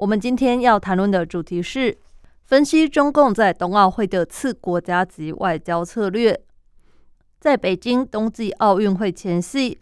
我们今天要谈论的主题是分析中共在冬奥会的次国家级外交策略。在北京冬季奥运会前夕，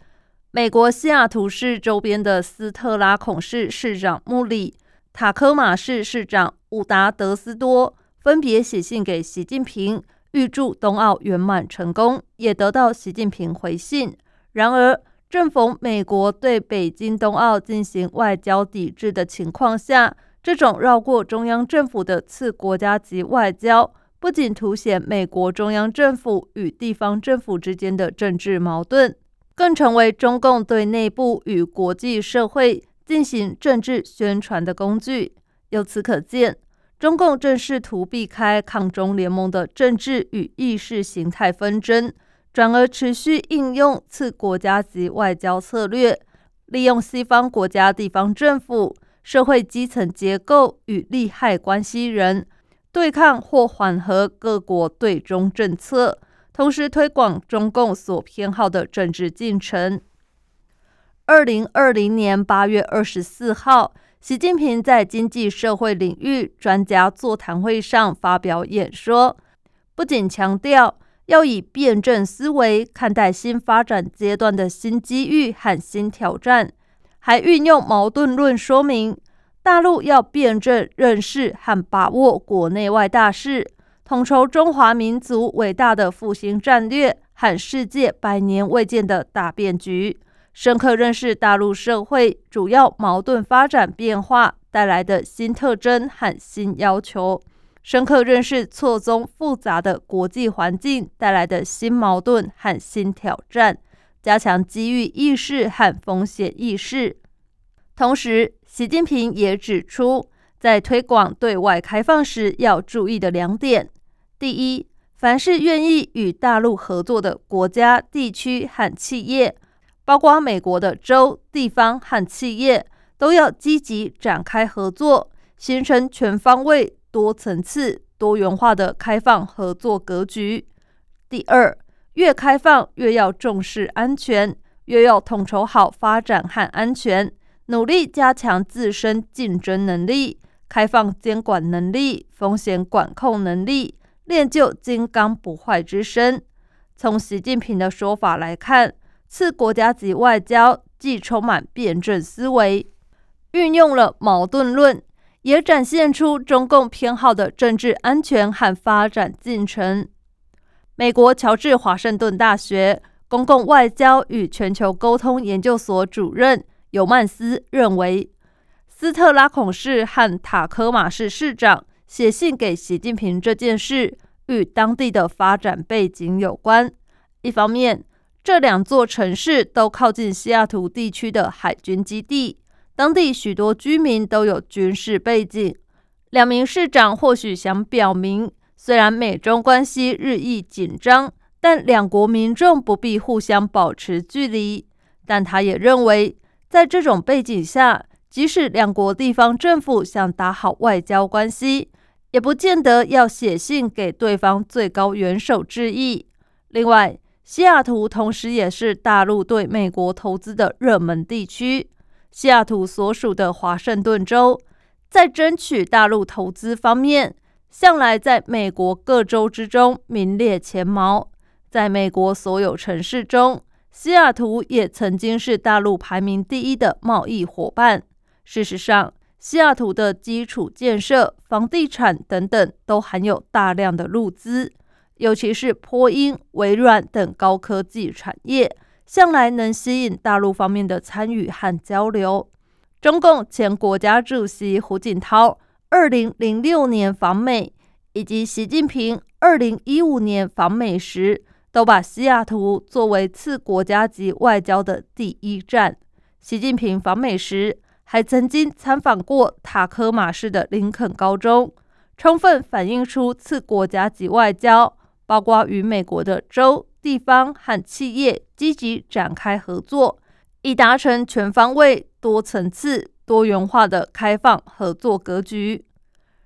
美国西雅图市周边的斯特拉孔市市长穆里、塔科马市市长伍达德斯多分别写信给习近平，预祝冬奥圆满成功，也得到习近平回信。然而，正逢美国对北京冬奥进行外交抵制的情况下，这种绕过中央政府的次国家级外交，不仅凸显美国中央政府与地方政府之间的政治矛盾，更成为中共对内部与国际社会进行政治宣传的工具。由此可见，中共正试图避开抗中联盟的政治与意识形态纷争。转而持续应用次国家级外交策略，利用西方国家地方政府、社会基层结构与利害关系人对抗或缓和各国对中政策，同时推广中共所偏好的政治进程。二零二零年八月二十四号，习近平在经济社会领域专家座谈会上发表演说，不仅强调。要以辩证思维看待新发展阶段的新机遇和新挑战，还运用矛盾论说明，大陆要辩证认识和把握国内外大势，统筹中华民族伟大的复兴战略和世界百年未见的大变局，深刻认识大陆社会主要矛盾发展变化带来的新特征和新要求。深刻认识错综复杂的国际环境带来的新矛盾和新挑战，加强机遇意识和风险意识。同时，习近平也指出，在推广对外开放时要注意的两点：第一，凡是愿意与大陆合作的国家、地区和企业，包括美国的州、地方和企业，都要积极展开合作，形成全方位。多层次、多元化的开放合作格局。第二，越开放越要重视安全，越要统筹好发展和安全，努力加强自身竞争能力、开放监管能力、风险管控能力，练就金刚不坏之身。从习近平的说法来看，次国家级外交既充满辩证思维，运用了矛盾论。也展现出中共偏好的政治安全和发展进程。美国乔治华盛顿大学公共外交与全球沟通研究所主任尤曼斯认为，斯特拉孔市和塔科马市市长写信给习近平这件事，与当地的发展背景有关。一方面，这两座城市都靠近西雅图地区的海军基地。当地许多居民都有军事背景，两名市长或许想表明，虽然美中关系日益紧张，但两国民众不必互相保持距离。但他也认为，在这种背景下，即使两国地方政府想打好外交关系，也不见得要写信给对方最高元首致意。另外，西雅图同时也是大陆对美国投资的热门地区。西雅图所属的华盛顿州，在争取大陆投资方面，向来在美国各州之中名列前茅。在美国所有城市中，西雅图也曾经是大陆排名第一的贸易伙伴。事实上，西雅图的基础建设、房地产等等，都含有大量的陆资，尤其是波音、微软等高科技产业。向来能吸引大陆方面的参与和交流。中共前国家主席胡锦涛二零零六年访美，以及习近平二零一五年访美时，都把西雅图作为次国家级外交的第一站。习近平访美时，还曾经参访过塔科马市的林肯高中，充分反映出次国家级外交，包括与美国的州、地方和企业积极展开合作，以达成全方位、多层次、多元化的开放合作格局。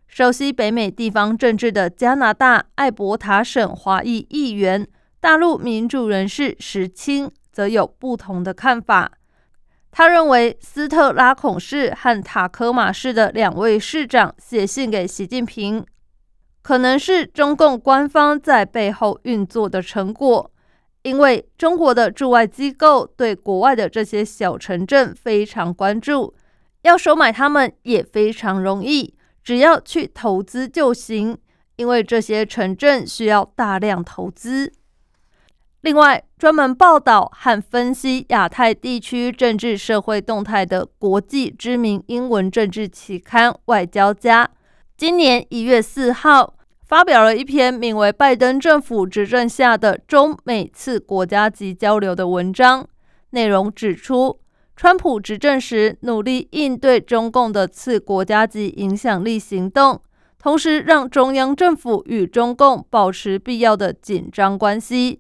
熟悉北美地方政治的加拿大艾伯塔省华裔议员、大陆民主人士石青则有不同的看法。他认为，斯特拉孔市和塔科马市的两位市长写信给习近平，可能是中共官方在背后运作的成果。因为中国的驻外机构对国外的这些小城镇非常关注，要收买他们也非常容易。只要去投资就行，因为这些城镇需要大量投资。另外，专门报道和分析亚太地区政治社会动态的国际知名英文政治期刊《外交家》，今年一月四号发表了一篇名为《拜登政府执政下的中美次国家级交流》的文章，内容指出。川普执政时，努力应对中共的次国家级影响力行动，同时让中央政府与中共保持必要的紧张关系。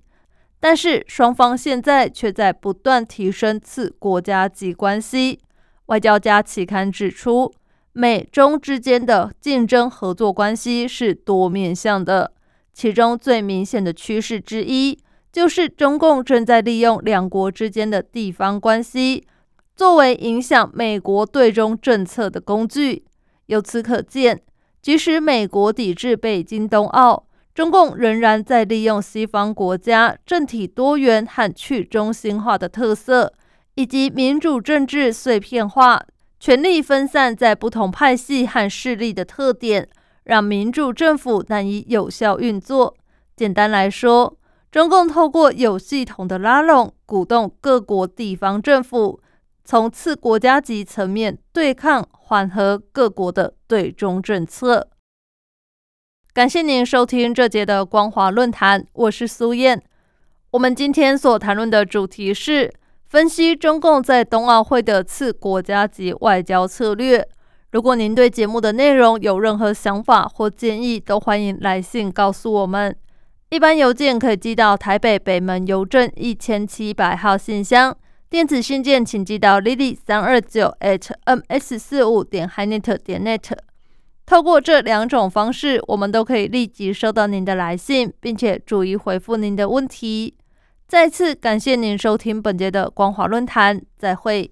但是，双方现在却在不断提升次国家级关系。外交家期刊指出，美中之间的竞争合作关系是多面向的，其中最明显的趋势之一，就是中共正在利用两国之间的地方关系。作为影响美国对中政策的工具，由此可见，即使美国抵制北京冬奥，中共仍然在利用西方国家政体多元和去中心化的特色，以及民主政治碎片化、权力分散在不同派系和势力的特点，让民主政府难以有效运作。简单来说，中共透过有系统的拉拢，鼓动各国地方政府。从次国家级层面对抗缓和各国的对中政策。感谢您收听这节的光华论坛，我是苏燕。我们今天所谈论的主题是分析中共在冬奥会的次国家级外交策略。如果您对节目的内容有任何想法或建议，都欢迎来信告诉我们。一般邮件可以寄到台北北门邮政一千七百号信箱。电子信件请寄到 lily 三二九 at ms 四五点 hinet 点 net。透过这两种方式，我们都可以立即收到您的来信，并且逐一回复您的问题。再次感谢您收听本节的光华论坛，再会。